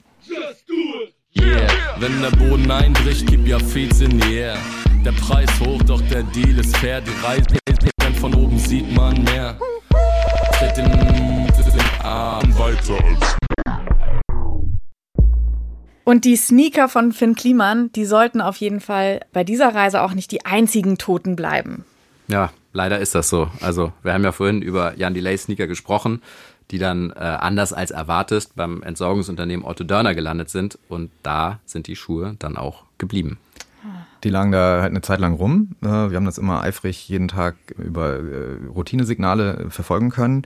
Yeah. Wenn der Boden einbricht, gib ja Feeds in die Air. Der Preis hoch, doch der Deal ist fair. Die Reise von oben sieht man mehr. Tritt den, den Arm weiter als und die Sneaker von Finn Kliman, die sollten auf jeden Fall bei dieser Reise auch nicht die einzigen Toten bleiben. Ja, leider ist das so. Also, wir haben ja vorhin über Jan Delay Sneaker gesprochen die dann äh, anders als erwartet beim Entsorgungsunternehmen Otto Dörner gelandet sind. Und da sind die Schuhe dann auch geblieben. Die lagen da halt eine Zeit lang rum. Äh, wir haben das immer eifrig jeden Tag über äh, Routinesignale verfolgen können.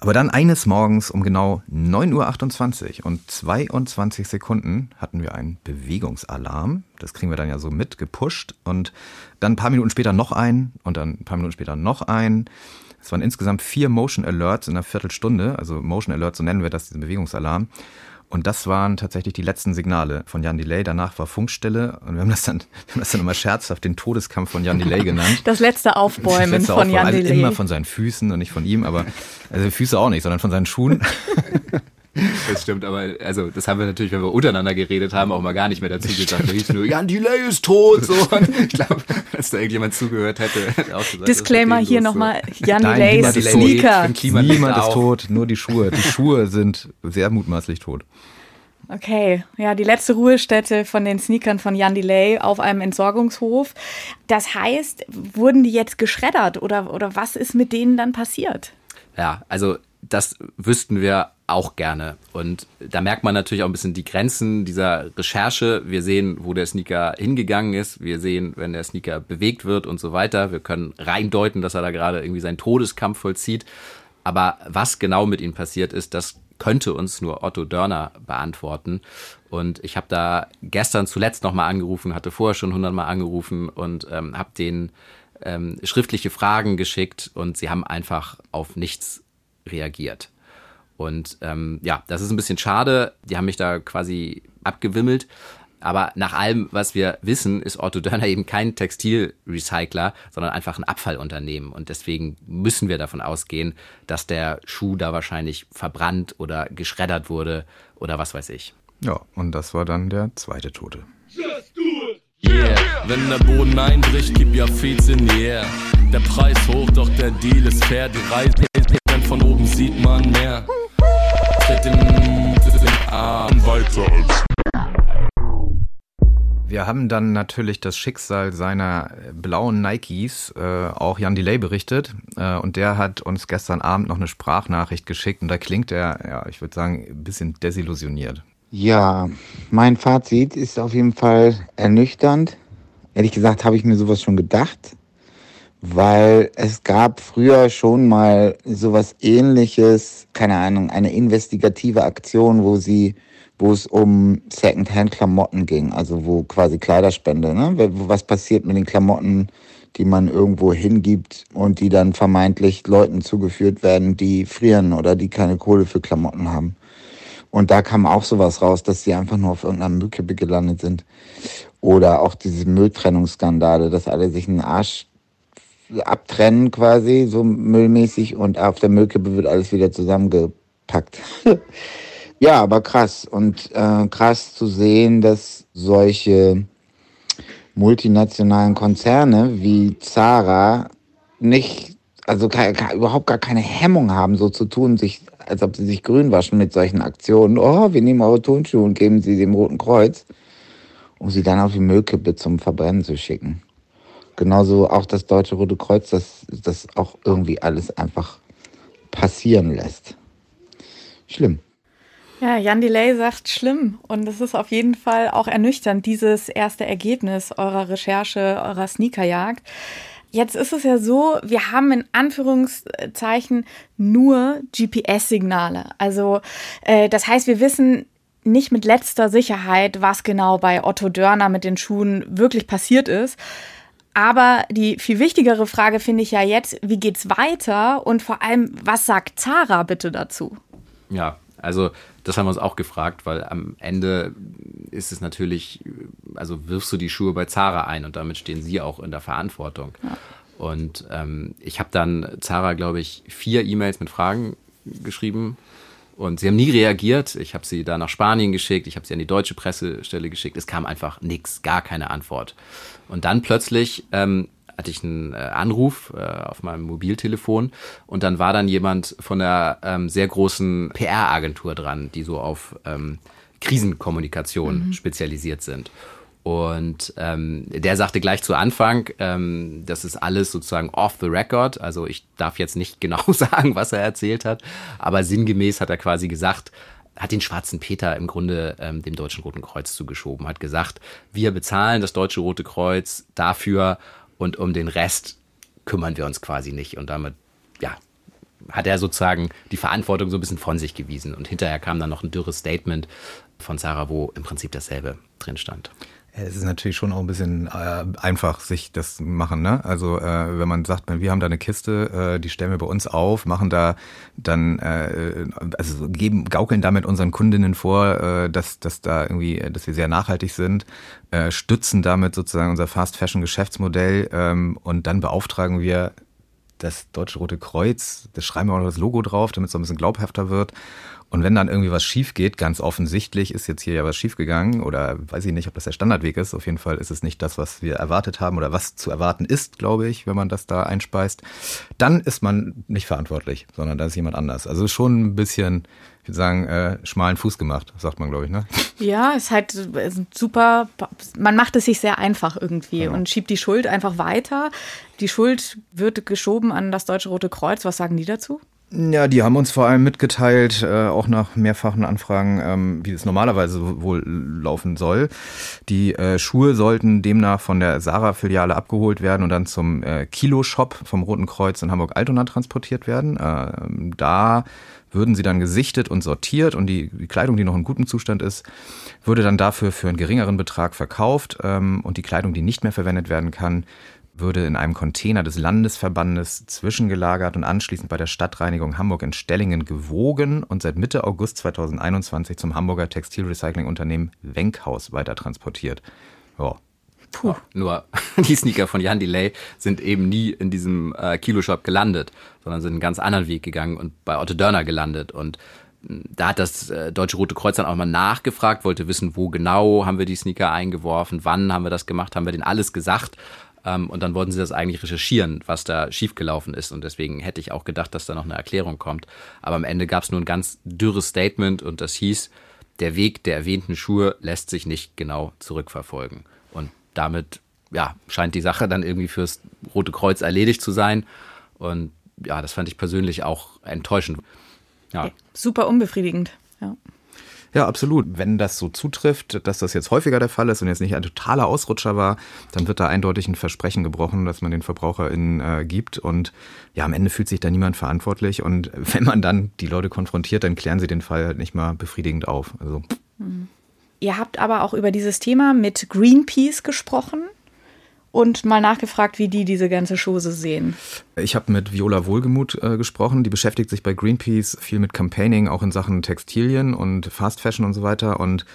Aber dann eines Morgens um genau 9.28 Uhr und 22 Sekunden hatten wir einen Bewegungsalarm. Das kriegen wir dann ja so mit, gepusht. Und dann ein paar Minuten später noch einen und dann ein paar Minuten später noch einen. Es waren insgesamt vier Motion Alerts in einer Viertelstunde. Also Motion Alerts, so nennen wir das, diesen Bewegungsalarm. Und das waren tatsächlich die letzten Signale von Jan Delay. Danach war Funkstille und wir haben das dann, wir haben das dann immer scherzhaft den Todeskampf von Jan Delay genannt. Das letzte Aufbäumen das letzte von. Jan also Delay. Immer von seinen Füßen und nicht von ihm, aber also Füße auch nicht, sondern von seinen Schuhen. Das stimmt, aber also das haben wir natürlich, wenn wir untereinander geredet haben, auch mal gar nicht mehr dazu gesagt. Da hieß nur, Jan Delay ist tot. So. Und ich glaube, dass da irgendjemand zugehört hätte, hätte auch gesagt, Disclaimer hier nochmal, Jan Delay ist Sneaker. Niemand ist tot, nur die Schuhe. Die Schuhe sind sehr mutmaßlich tot. Okay, ja, die letzte Ruhestätte von den Sneakern von Jan Delay auf einem Entsorgungshof. Das heißt, wurden die jetzt geschreddert oder, oder was ist mit denen dann passiert? Ja, also das wüssten wir auch gerne. Und da merkt man natürlich auch ein bisschen die Grenzen dieser Recherche. Wir sehen, wo der Sneaker hingegangen ist. Wir sehen, wenn der Sneaker bewegt wird und so weiter. Wir können reindeuten, dass er da gerade irgendwie seinen Todeskampf vollzieht. Aber was genau mit ihm passiert ist, das könnte uns nur Otto Dörner beantworten. Und ich habe da gestern zuletzt nochmal angerufen, hatte vorher schon hundertmal angerufen und ähm, habe denen ähm, schriftliche Fragen geschickt und sie haben einfach auf nichts reagiert. Und ähm, ja, das ist ein bisschen schade. Die haben mich da quasi abgewimmelt. Aber nach allem, was wir wissen, ist Otto Dörner eben kein Textilrecycler, sondern einfach ein Abfallunternehmen. Und deswegen müssen wir davon ausgehen, dass der Schuh da wahrscheinlich verbrannt oder geschreddert wurde oder was weiß ich. Ja, und das war dann der zweite Tote. Yeah, wenn der Boden einbricht, gib ja Fez in die Air. Der Preis hoch, doch der Deal ist fair. Die Reise von oben sieht man mehr. Tritt den, den Arm weiter als wir haben dann natürlich das Schicksal seiner blauen Nikes äh, auch Jan Delay berichtet äh, und der hat uns gestern Abend noch eine Sprachnachricht geschickt und da klingt er, ja, ich würde sagen, ein bisschen desillusioniert. Ja, mein Fazit ist auf jeden Fall ernüchternd. Ehrlich gesagt habe ich mir sowas schon gedacht, weil es gab früher schon mal sowas ähnliches, keine Ahnung, eine investigative Aktion, wo sie wo es um Secondhand-Klamotten ging, also wo quasi Kleiderspende, ne? Was passiert mit den Klamotten, die man irgendwo hingibt und die dann vermeintlich Leuten zugeführt werden, die frieren oder die keine Kohle für Klamotten haben. Und da kam auch sowas raus, dass sie einfach nur auf irgendeiner Müllkippe gelandet sind. Oder auch diese Mülltrennungsskandale, dass alle sich einen Arsch abtrennen quasi, so müllmäßig, und auf der Müllkippe wird alles wieder zusammengepackt. ja, aber krass. Und äh, krass zu sehen, dass solche multinationalen Konzerne wie Zara nicht, also überhaupt gar keine Hemmung haben, so zu tun, sich als ob sie sich grün waschen mit solchen Aktionen. Oh, wir nehmen eure Tonschuhe und geben sie dem Roten Kreuz, um sie dann auf die Müllkippe zum Verbrennen zu schicken. Genauso auch das Deutsche Rote Kreuz, das, das auch irgendwie alles einfach passieren lässt. Schlimm. Ja, Jan Delay sagt schlimm und es ist auf jeden Fall auch ernüchternd, dieses erste Ergebnis eurer Recherche, eurer Sneakerjagd. Jetzt ist es ja so, wir haben in Anführungszeichen nur GPS-Signale. Also äh, das heißt, wir wissen nicht mit letzter Sicherheit, was genau bei Otto Dörner mit den Schuhen wirklich passiert ist. Aber die viel wichtigere Frage finde ich ja jetzt, wie geht's weiter und vor allem, was sagt Zara bitte dazu? Ja, also das haben wir uns auch gefragt, weil am Ende ist es natürlich, also wirfst du die Schuhe bei Zara ein und damit stehen sie auch in der Verantwortung. Ja. Und ähm, ich habe dann Zara, glaube ich, vier E-Mails mit Fragen geschrieben und sie haben nie reagiert. Ich habe sie da nach Spanien geschickt, ich habe sie an die deutsche Pressestelle geschickt. Es kam einfach nichts, gar keine Antwort. Und dann plötzlich ähm, hatte ich einen äh, Anruf äh, auf meinem Mobiltelefon und dann war dann jemand von der ähm, sehr großen PR-Agentur dran, die so auf ähm, Krisenkommunikation mhm. spezialisiert sind. Und ähm, der sagte gleich zu Anfang, ähm, das ist alles sozusagen off the record. Also ich darf jetzt nicht genau sagen, was er erzählt hat, aber sinngemäß hat er quasi gesagt, hat den schwarzen Peter im Grunde ähm, dem Deutschen Roten Kreuz zugeschoben, hat gesagt, wir bezahlen das Deutsche Rote Kreuz dafür und um den Rest kümmern wir uns quasi nicht. Und damit, ja, hat er sozusagen die Verantwortung so ein bisschen von sich gewiesen. Und hinterher kam dann noch ein dürres Statement von Sarah, wo im Prinzip dasselbe drin stand. Es ist natürlich schon auch ein bisschen äh, einfach, sich das machen. Ne? Also äh, wenn man sagt, wir haben da eine Kiste, äh, die stellen wir bei uns auf, machen da dann, äh, also geben, gaukeln damit unseren Kundinnen vor, äh, dass, dass da irgendwie, dass wir sehr nachhaltig sind, äh, stützen damit sozusagen unser Fast Fashion Geschäftsmodell ähm, und dann beauftragen wir das Deutsche Rote Kreuz, das schreiben wir auch noch das Logo drauf, damit es so ein bisschen glaubhafter wird. Und wenn dann irgendwie was schief geht, ganz offensichtlich ist jetzt hier ja was schief gegangen oder weiß ich nicht, ob das der Standardweg ist. Auf jeden Fall ist es nicht das, was wir erwartet haben oder was zu erwarten ist, glaube ich, wenn man das da einspeist. Dann ist man nicht verantwortlich, sondern da ist jemand anders. Also schon ein bisschen, ich würde sagen, äh, schmalen Fuß gemacht, sagt man, glaube ich, ne? Ja, ist halt ist super. Man macht es sich sehr einfach irgendwie ja. und schiebt die Schuld einfach weiter. Die Schuld wird geschoben an das Deutsche Rote Kreuz. Was sagen die dazu? Ja, die haben uns vor allem mitgeteilt, äh, auch nach mehrfachen Anfragen, ähm, wie es normalerweise wohl laufen soll. Die äh, Schuhe sollten demnach von der Sarah-Filiale abgeholt werden und dann zum äh, Kilo-Shop vom Roten Kreuz in Hamburg-Altona transportiert werden. Äh, da würden sie dann gesichtet und sortiert und die, die, Kleidung, die noch in gutem Zustand ist, würde dann dafür für einen geringeren Betrag verkauft ähm, und die Kleidung, die nicht mehr verwendet werden kann, würde in einem Container des Landesverbandes zwischengelagert und anschließend bei der Stadtreinigung Hamburg in Stellingen gewogen und seit Mitte August 2021 zum Hamburger Textilrecyclingunternehmen Wenkhaus weitertransportiert. Ja, Puh. Nur die Sneaker von Jan Delay sind eben nie in diesem äh, Kiloshop gelandet, sondern sind einen ganz anderen Weg gegangen und bei Otto Dörner gelandet. Und hm, da hat das äh, Deutsche Rote Kreuz dann auch mal nachgefragt, wollte wissen, wo genau haben wir die Sneaker eingeworfen, wann haben wir das gemacht, haben wir denen alles gesagt. Ähm, und dann wollten sie das eigentlich recherchieren, was da schiefgelaufen ist. Und deswegen hätte ich auch gedacht, dass da noch eine Erklärung kommt. Aber am Ende gab es nur ein ganz dürres Statement und das hieß, der Weg der erwähnten Schuhe lässt sich nicht genau zurückverfolgen damit ja, scheint die Sache dann irgendwie fürs Rote Kreuz erledigt zu sein. Und ja, das fand ich persönlich auch enttäuschend. Ja. Super unbefriedigend. Ja. Ja, absolut. Wenn das so zutrifft, dass das jetzt häufiger der Fall ist und jetzt nicht ein totaler Ausrutscher war, dann wird da eindeutig ein Versprechen gebrochen, dass man den VerbraucherInnen äh, gibt. Und ja, am Ende fühlt sich da niemand verantwortlich. Und wenn man dann die Leute konfrontiert, dann klären sie den Fall halt nicht mal befriedigend auf. Also. Mhm. Ihr habt aber auch über dieses Thema mit Greenpeace gesprochen und mal nachgefragt, wie die diese ganze Chose sehen. Ich habe mit Viola Wohlgemuth äh, gesprochen. Die beschäftigt sich bei Greenpeace viel mit Campaigning, auch in Sachen Textilien und Fast Fashion und so weiter und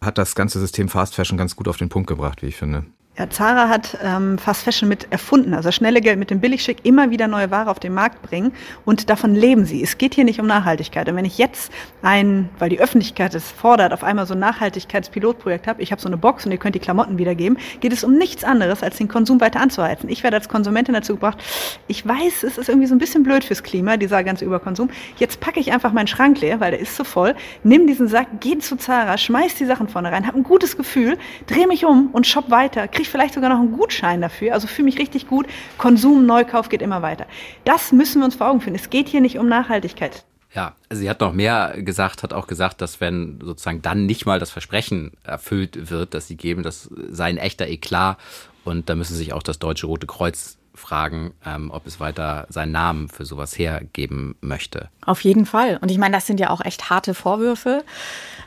hat das ganze System Fast Fashion ganz gut auf den Punkt gebracht, wie ich finde. Ja, Zara hat ähm, Fast Fashion mit erfunden, also schnelle Geld mit dem Billigschick immer wieder neue Ware auf den Markt bringen und davon leben sie. Es geht hier nicht um Nachhaltigkeit. Und wenn ich jetzt ein, weil die Öffentlichkeit es fordert, auf einmal so ein Nachhaltigkeitspilotprojekt habe, ich habe so eine Box und ihr könnt die Klamotten wiedergeben, geht es um nichts anderes, als den Konsum weiter anzuheizen. Ich werde als Konsumentin dazu gebracht, ich weiß, es ist irgendwie so ein bisschen blöd fürs Klima, dieser ganze Überkonsum. Jetzt packe ich einfach meinen Schrank leer, weil der ist zu voll, nimm diesen Sack, geh zu Zara, schmeiß die Sachen vorne rein, hab ein gutes Gefühl, dreh mich um und shop weiter, krieg vielleicht sogar noch einen Gutschein dafür. Also fühle mich richtig gut. Konsum, Neukauf geht immer weiter. Das müssen wir uns vor Augen führen. Es geht hier nicht um Nachhaltigkeit. Ja, also sie hat noch mehr gesagt, hat auch gesagt, dass wenn sozusagen dann nicht mal das Versprechen erfüllt wird, dass sie geben, das sei ein echter Eklat und da müsse sich auch das Deutsche Rote Kreuz fragen, ähm, ob es weiter seinen Namen für sowas hergeben möchte. Auf jeden Fall. Und ich meine, das sind ja auch echt harte Vorwürfe.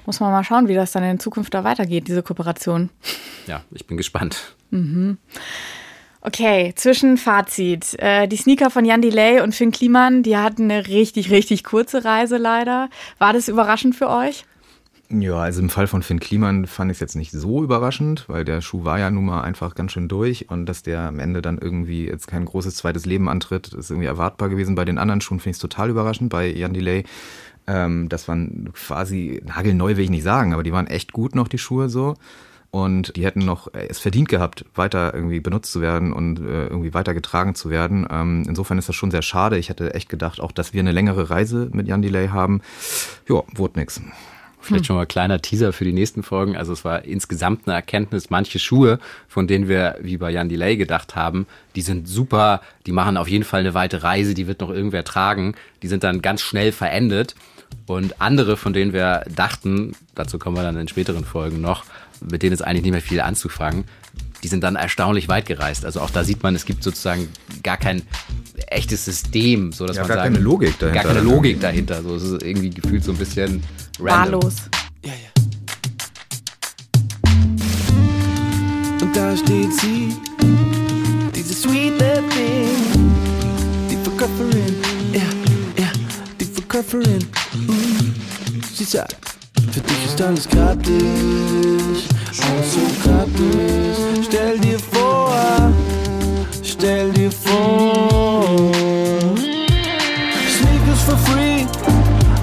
Muss man mal schauen, wie das dann in Zukunft da weitergeht, diese Kooperation. Ja, ich bin gespannt. Mhm. Okay, Zwischenfazit. Äh, die Sneaker von Jan Delay und Finn Kliman, die hatten eine richtig, richtig kurze Reise leider. War das überraschend für euch? Ja, also im Fall von Finn Kliman fand ich es jetzt nicht so überraschend, weil der Schuh war ja nun mal einfach ganz schön durch und dass der am Ende dann irgendwie jetzt kein großes zweites Leben antritt, ist irgendwie erwartbar gewesen. Bei den anderen Schuhen finde ich es total überraschend. Bei Jan Delay, ähm, das waren quasi nagelneu, will ich nicht sagen, aber die waren echt gut noch, die Schuhe so. Und die hätten noch es verdient gehabt, weiter irgendwie benutzt zu werden und äh, irgendwie weiter getragen zu werden. Ähm, insofern ist das schon sehr schade. Ich hätte echt gedacht, auch dass wir eine längere Reise mit Jan Delay haben. Ja, wurde nix. Vielleicht schon mal kleiner Teaser für die nächsten Folgen. Also es war insgesamt eine Erkenntnis, manche Schuhe, von denen wir wie bei Jan Delay gedacht haben, die sind super, die machen auf jeden Fall eine weite Reise, die wird noch irgendwer tragen. Die sind dann ganz schnell verendet. Und andere, von denen wir dachten, dazu kommen wir dann in späteren Folgen noch, mit denen ist eigentlich nicht mehr viel anzufangen, die sind dann erstaunlich weit gereist. Also auch da sieht man, es gibt sozusagen gar kein echtes System, so dass ja, man gar sagen, keine Logik dahinter. Gar keine Logik dahinter. So, es ist irgendwie gefühlt so ein bisschen random. Wahllos. Ja, ja. Und da steht sie, diese sweet thing, die Verkäuferin, ja, ja, Mm. Sie sagt, für dich ist alles gratis, alles so gratis. Stell dir vor, stell dir vor. Sneakers for free,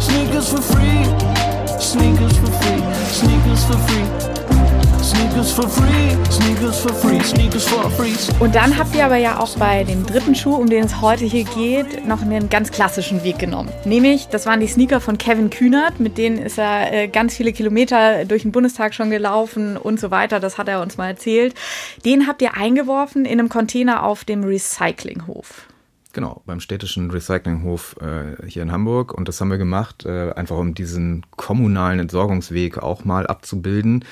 sneakers for free, sneakers for free, sneakers for free. Sneakers for free, sneakers for free, sneakers for free. Und dann habt ihr aber ja auch bei dem dritten Schuh, um den es heute hier geht, noch einen ganz klassischen Weg genommen. Nämlich, das waren die Sneaker von Kevin Kühnert, mit denen ist er äh, ganz viele Kilometer durch den Bundestag schon gelaufen und so weiter. Das hat er uns mal erzählt. Den habt ihr eingeworfen in einem Container auf dem Recyclinghof. Genau, beim städtischen Recyclinghof äh, hier in Hamburg. Und das haben wir gemacht, äh, einfach um diesen kommunalen Entsorgungsweg auch mal abzubilden.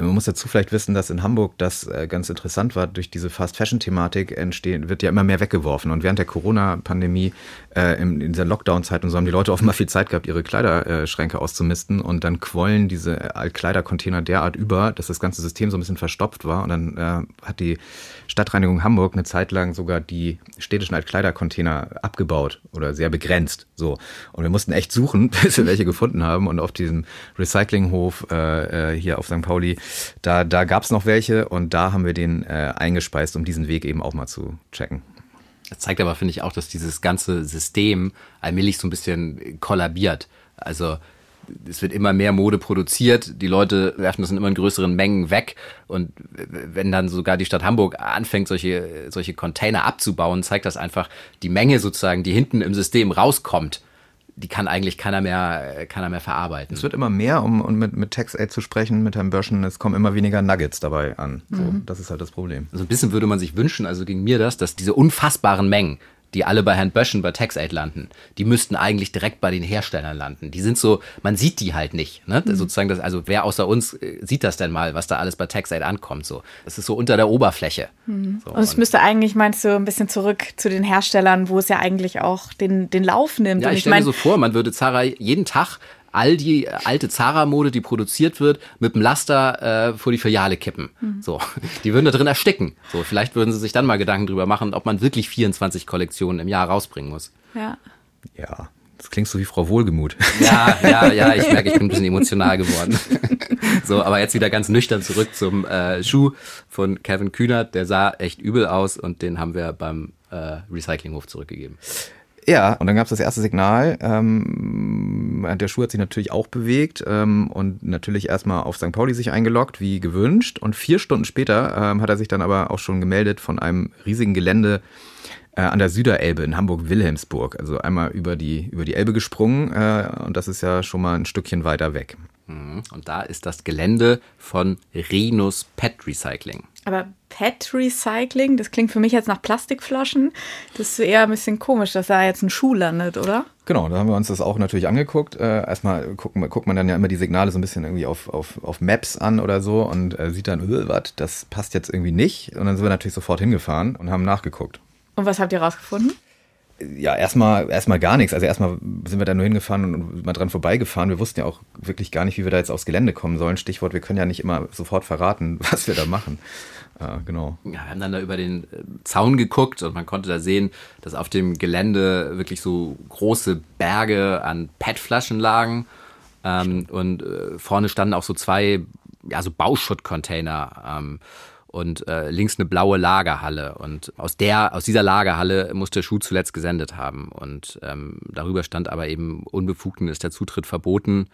Man muss dazu vielleicht wissen, dass in Hamburg das äh, ganz interessant war. Durch diese Fast-Fashion-Thematik entstehen, wird ja immer mehr weggeworfen. Und während der Corona-Pandemie, äh, in, in dieser Lockdown-Zeit und so, haben die Leute offenbar viel Zeit gehabt, ihre Kleiderschränke auszumisten. Und dann quollen diese Altkleidercontainer derart über, dass das ganze System so ein bisschen verstopft war. Und dann äh, hat die Stadtreinigung Hamburg eine Zeit lang sogar die städtischen Altkleidercontainer abgebaut oder sehr begrenzt. So. Und wir mussten echt suchen, bis wir welche gefunden haben. Und auf diesem Recyclinghof äh, hier auf St. Pauli da, da gab es noch welche und da haben wir den äh, eingespeist, um diesen Weg eben auch mal zu checken. Das zeigt aber, finde ich, auch, dass dieses ganze System allmählich so ein bisschen kollabiert. Also es wird immer mehr Mode produziert, die Leute werfen das in immer größeren Mengen weg und wenn dann sogar die Stadt Hamburg anfängt, solche, solche Container abzubauen, zeigt das einfach die Menge sozusagen, die hinten im System rauskommt, die kann eigentlich keiner mehr, keiner mehr verarbeiten. Es wird immer mehr, um, um mit, mit TaxAid zu sprechen, mit Herrn Börschen, es kommen immer weniger Nuggets dabei an. So, mhm. Das ist halt das Problem. So also ein bisschen würde man sich wünschen, also ging mir das, dass diese unfassbaren Mengen, die alle bei Herrn Böschen bei TaxAid landen, die müssten eigentlich direkt bei den Herstellern landen. Die sind so, man sieht die halt nicht. Ne? Mhm. Sozusagen das, also wer außer uns äh, sieht das denn mal, was da alles bei TaxAid ankommt? So, das ist so unter der Oberfläche. Mhm. So, und es müsste eigentlich, meinst du, ein bisschen zurück zu den Herstellern, wo es ja eigentlich auch den, den Lauf nimmt. Ja, ich, ich stelle mir so vor, man würde Zara jeden Tag all die alte Zara-Mode, die produziert wird, mit dem Laster äh, vor die Filiale kippen. Mhm. So, die würden da drin ersticken. So, vielleicht würden sie sich dann mal Gedanken drüber machen, ob man wirklich 24 Kollektionen im Jahr rausbringen muss. Ja. Ja. Das klingt so wie Frau Wohlgemut. Ja, ja, ja, ich merke, ich bin ein bisschen emotional geworden. So, aber jetzt wieder ganz nüchtern zurück zum äh, Schuh von Kevin Kühnert. Der sah echt übel aus und den haben wir beim äh, Recyclinghof zurückgegeben. Ja, und dann gab es das erste Signal. Ähm, der Schuh hat sich natürlich auch bewegt ähm, und natürlich erstmal auf St. Pauli sich eingeloggt, wie gewünscht. Und vier Stunden später ähm, hat er sich dann aber auch schon gemeldet von einem riesigen Gelände äh, an der Süderelbe in Hamburg-Wilhelmsburg. Also einmal über die, über die Elbe gesprungen äh, und das ist ja schon mal ein Stückchen weiter weg. Mhm. Und da ist das Gelände von Renus Pet Recycling. Aber Pet Recycling, das klingt für mich jetzt nach Plastikflaschen. Das ist eher ein bisschen komisch, dass da jetzt ein Schuh landet, oder? Genau, da haben wir uns das auch natürlich angeguckt. Äh, erstmal guckt, guckt man dann ja immer die Signale so ein bisschen irgendwie auf, auf, auf Maps an oder so und äh, sieht dann, öh, was, das passt jetzt irgendwie nicht. Und dann sind wir natürlich sofort hingefahren und haben nachgeguckt. Und was habt ihr rausgefunden? Ja, erstmal erstmal gar nichts. Also erstmal sind wir da nur hingefahren und mal dran vorbeigefahren. Wir wussten ja auch wirklich gar nicht, wie wir da jetzt aufs Gelände kommen sollen. Stichwort, wir können ja nicht immer sofort verraten, was wir da machen. Ja, genau. Ja, wir haben dann da über den äh, Zaun geguckt und man konnte da sehen, dass auf dem Gelände wirklich so große Berge an PET-Flaschen lagen. Ähm, und äh, vorne standen auch so zwei, ja, so Bauschuttcontainer. Ähm, und äh, links eine blaue Lagerhalle. Und aus der, aus dieser Lagerhalle muss der Schuh zuletzt gesendet haben. Und ähm, darüber stand aber eben Unbefugten ist der Zutritt verboten.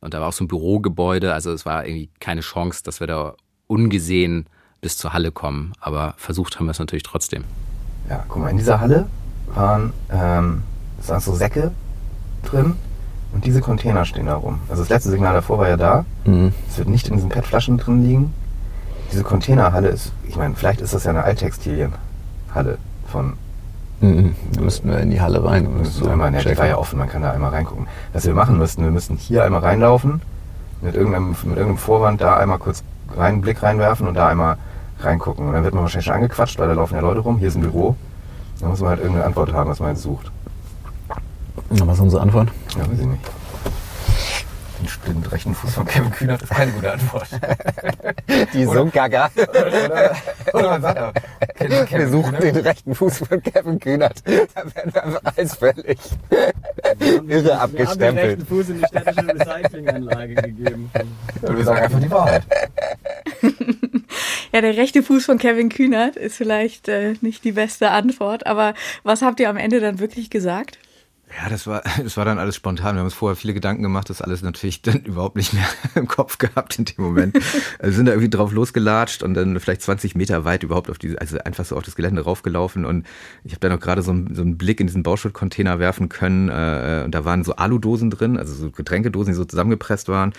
Und da war auch so ein Bürogebäude. Also es war irgendwie keine Chance, dass wir da ungesehen bis zur Halle kommen. Aber versucht haben wir es natürlich trotzdem. Ja, guck mal, in dieser Halle waren, ähm, waren so Säcke drin und diese Container stehen da rum. Also das letzte Signal davor war ja da. Mhm. Es wird nicht in diesen PET-Flaschen drin liegen diese Containerhalle ist, ich meine, vielleicht ist das ja eine Alttextilienhalle von. Mhm. Da müssten wir in die Halle rein. Um so einmal, ja, die war ja offen, man kann da einmal reingucken. Was wir machen müssten, wir müssten hier einmal reinlaufen, mit irgendeinem, mit irgendeinem Vorwand da einmal kurz rein, einen Blick reinwerfen und da einmal reingucken. Und dann wird man wahrscheinlich schon angequatscht, weil da laufen ja Leute rum, hier ist ein Büro. Da muss man halt irgendeine Antwort haben, was man jetzt sucht. Ja, was ist unsere Antwort? Ja, weiß ich nicht den, den rechten Fuß von Kevin Kühnert ist keine gute Antwort. Die Sunkaga. Oder, oder, man sagt auch, Kevin, Kevin wir suchen Kühnert. den rechten Fuß von Kevin Kühnert. Da werden wir einfach alles völlig irre abgestempelt. Wir haben den rechten Fuß in die städtische Recyclinganlage gegeben. Und wir sagen einfach die Wahrheit. Ja, der rechte Fuß von Kevin Kühnert ist vielleicht äh, nicht die beste Antwort, aber was habt ihr am Ende dann wirklich gesagt? Ja, das war, das war dann alles spontan. Wir haben uns vorher viele Gedanken gemacht, das alles natürlich dann überhaupt nicht mehr im Kopf gehabt in dem Moment. Also sind da irgendwie drauf losgelatscht und dann vielleicht 20 Meter weit überhaupt auf diese, also einfach so auf das Gelände raufgelaufen und ich habe dann auch gerade so, einen, so einen Blick in diesen Bauschuttcontainer werfen können äh, und da waren so Aludosen drin, also so Getränkedosen, die so zusammengepresst waren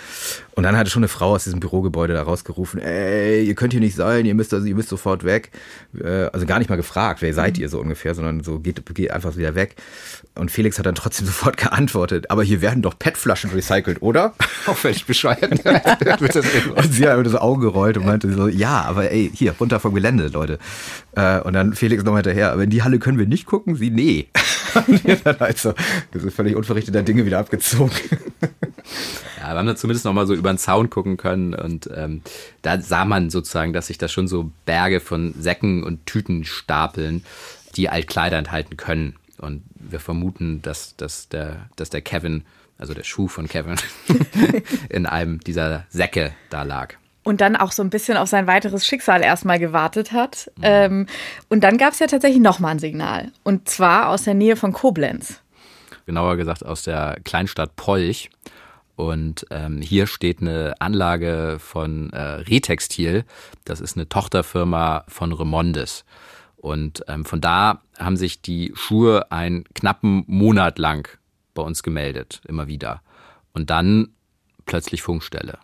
und dann hatte schon eine Frau aus diesem Bürogebäude da rausgerufen, ey, ihr könnt hier nicht sein, ihr müsst also, ihr müsst sofort weg. Äh, also gar nicht mal gefragt, wer seid ihr so ungefähr, sondern so geht, geht einfach wieder weg. Und Felix hat dann trotzdem sofort geantwortet, aber hier werden doch PET-Flaschen recycelt, oder? Auch völlig bescheuert. und sie hat mit so Augen gerollt und meinte so, ja, aber ey, hier, runter vom Gelände, Leute. Äh, und dann Felix noch hinterher, aber in die Halle können wir nicht gucken, sie, nee. und dann halt so, das ist völlig unverrichteter Dinge wieder abgezogen. Ja, wir haben da zumindest noch mal so über den Zaun gucken können und ähm, da sah man sozusagen, dass sich da schon so Berge von Säcken und Tüten stapeln, die Altkleider enthalten können. Und wir vermuten, dass, dass, der, dass der Kevin, also der Schuh von Kevin, in einem dieser Säcke da lag. Und dann auch so ein bisschen auf sein weiteres Schicksal erstmal gewartet hat. Mhm. Ähm, und dann gab es ja tatsächlich nochmal ein Signal. Und zwar aus der Nähe von Koblenz. Genauer gesagt aus der Kleinstadt Polch. Und ähm, hier steht eine Anlage von äh, Retextil. Das ist eine Tochterfirma von Remondes. Und ähm, von da haben sich die Schuhe einen knappen Monat lang bei uns gemeldet, immer wieder. Und dann plötzlich Funkstelle.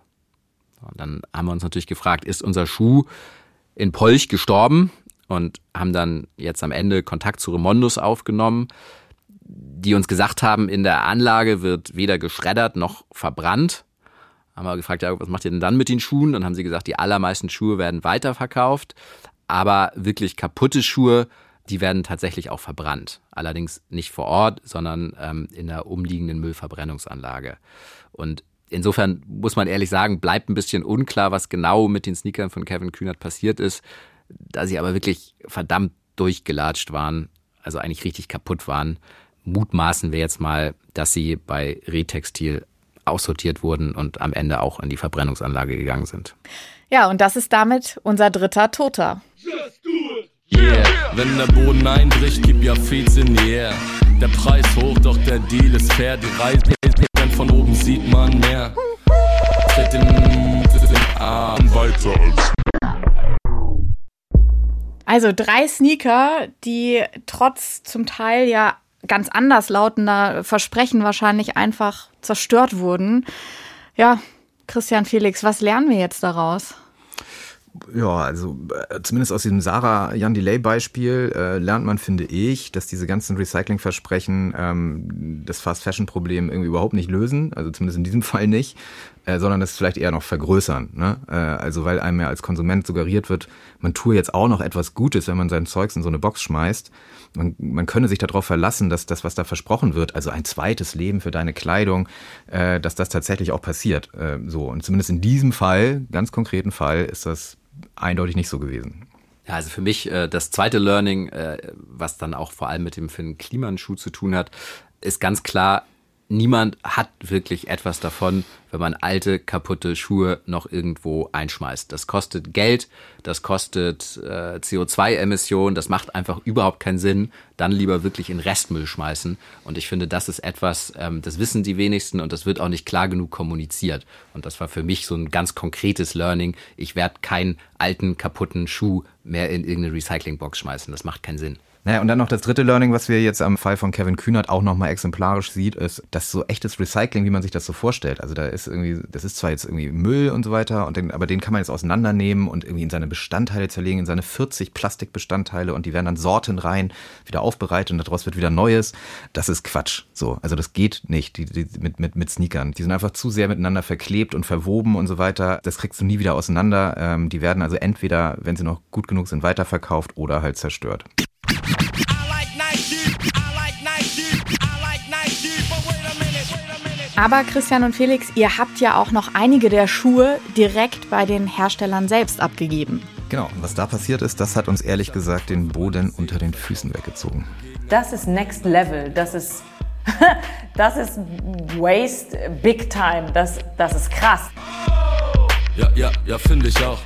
Und dann haben wir uns natürlich gefragt, ist unser Schuh in Polch gestorben? Und haben dann jetzt am Ende Kontakt zu Remondus aufgenommen die uns gesagt haben, in der Anlage wird weder geschreddert noch verbrannt. Haben wir gefragt, ja, was macht ihr denn dann mit den Schuhen? Dann haben sie gesagt, die allermeisten Schuhe werden weiterverkauft, aber wirklich kaputte Schuhe, die werden tatsächlich auch verbrannt. Allerdings nicht vor Ort, sondern ähm, in der umliegenden Müllverbrennungsanlage. Und insofern muss man ehrlich sagen, bleibt ein bisschen unklar, was genau mit den Sneakern von Kevin Kühnert passiert ist, da sie aber wirklich verdammt durchgelatscht waren, also eigentlich richtig kaputt waren mutmaßen wir jetzt mal, dass sie bei Retextil aussortiert wurden und am Ende auch in die Verbrennungsanlage gegangen sind. Ja, und das ist damit unser dritter Toter. Yeah, wenn der Boden einbricht, gib ja Fez in die Air. Der Preis hoch, doch der Deal ist fair. Die Reise von oben sieht man mehr. Tritt den, den Arm weiter als also drei Sneaker, die trotz zum Teil ja ganz anders lautender Versprechen wahrscheinlich einfach zerstört wurden. Ja, Christian Felix, was lernen wir jetzt daraus? Ja, also äh, zumindest aus diesem Sarah Jan Delay Beispiel äh, lernt man, finde ich, dass diese ganzen Recyclingversprechen ähm, das Fast Fashion Problem irgendwie überhaupt nicht lösen, also zumindest in diesem Fall nicht, äh, sondern das vielleicht eher noch vergrößern. Ne? Äh, also weil einem ja als Konsument suggeriert wird, man tue jetzt auch noch etwas Gutes, wenn man sein Zeugs in so eine Box schmeißt man, man könne sich darauf verlassen, dass das, was da versprochen wird, also ein zweites Leben für deine Kleidung, äh, dass das tatsächlich auch passiert. So und zumindest in diesem Fall, ganz konkreten Fall, ist das eindeutig nicht so gewesen. Ja, also für mich das zweite Learning, was dann auch vor allem mit dem Finn Klimanschuh zu tun hat, ist ganz klar, niemand hat wirklich etwas davon, wenn man alte, kaputte Schuhe noch irgendwo einschmeißt. Das kostet Geld, das kostet äh, CO2-Emissionen, das macht einfach überhaupt keinen Sinn. Dann lieber wirklich in Restmüll schmeißen. Und ich finde, das ist etwas, ähm, das wissen die wenigsten und das wird auch nicht klar genug kommuniziert. Und das war für mich so ein ganz konkretes Learning. Ich werde keinen alten, kaputten Schuh mehr in irgendeine Recyclingbox schmeißen. Das macht keinen Sinn. Naja, und dann noch das dritte Learning, was wir jetzt am Fall von Kevin Kühnert auch nochmal exemplarisch sieht, ist, dass so echtes Recycling, wie man sich das so vorstellt. Also da ist irgendwie, das ist zwar jetzt irgendwie Müll und so weiter, und den, aber den kann man jetzt auseinandernehmen und irgendwie in seine Bestandteile zerlegen, in seine 40 Plastikbestandteile und die werden dann sortenrein wieder aufbereitet und daraus wird wieder Neues. Das ist Quatsch. So, also das geht nicht die, die, mit, mit, mit Sneakern. Die sind einfach zu sehr miteinander verklebt und verwoben und so weiter. Das kriegst du nie wieder auseinander. Ähm, die werden also entweder, wenn sie noch gut genug sind, weiterverkauft oder halt zerstört. Aber Christian und Felix, ihr habt ja auch noch einige der Schuhe direkt bei den Herstellern selbst abgegeben. Genau, und was da passiert ist, das hat uns ehrlich gesagt den Boden unter den Füßen weggezogen. Das ist Next Level, das ist, das ist Waste Big Time, das, das ist krass. Ja, ja, ja, finde ich auch.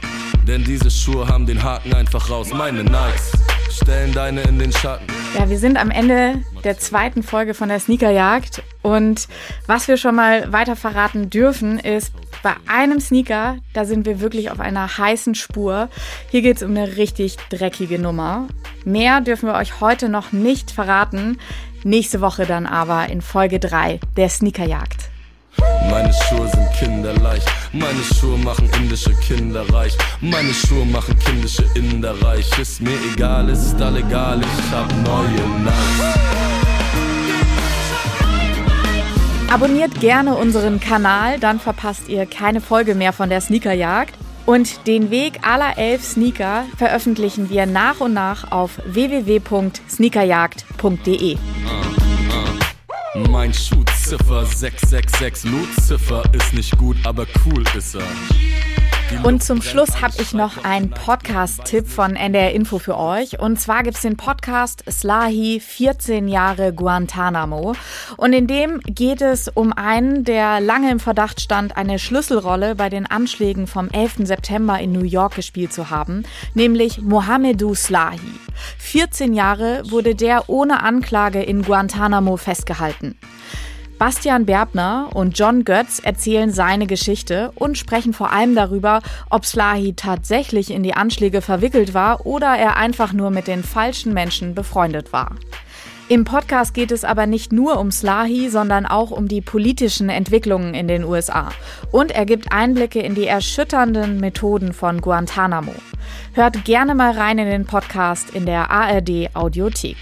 Denn diese Schuhe haben den Haken einfach raus. Meine Nikes stellen deine in den Schatten. Ja, wir sind am Ende der zweiten Folge von der Sneakerjagd und was wir schon mal weiter verraten dürfen, ist, bei einem Sneaker, da sind wir wirklich auf einer heißen Spur. Hier geht es um eine richtig dreckige Nummer. Mehr dürfen wir euch heute noch nicht verraten. Nächste Woche dann aber in Folge 3 der Sneakerjagd. Meine Schuhe sind kinderleicht, meine Schuhe machen indische Kinder reich. Meine Schuhe machen kindische Inder reich. Ist mir egal, ist all egal, ich hab neue Nights. Abonniert gerne unseren Kanal, dann verpasst ihr keine Folge mehr von der Sneakerjagd. Und den Weg aller elf Sneaker veröffentlichen wir nach und nach auf www.sneakerjagd.de. Mein Schuhziffer 666 Lutziffer ist nicht gut, aber cool ist er. Und zum Schluss habe ich noch einen Podcast-Tipp von NDR Info für euch. Und zwar gibt es den Podcast Slahi 14 Jahre Guantanamo. Und in dem geht es um einen, der lange im Verdacht stand, eine Schlüsselrolle bei den Anschlägen vom 11. September in New York gespielt zu haben, nämlich Mohamedou Slahi. 14 Jahre wurde der ohne Anklage in Guantanamo festgehalten. Bastian Berbner und John Götz erzählen seine Geschichte und sprechen vor allem darüber, ob Slahi tatsächlich in die Anschläge verwickelt war oder er einfach nur mit den falschen Menschen befreundet war. Im Podcast geht es aber nicht nur um Slahi, sondern auch um die politischen Entwicklungen in den USA. Und er gibt Einblicke in die erschütternden Methoden von Guantanamo. Hört gerne mal rein in den Podcast in der ARD Audiothek.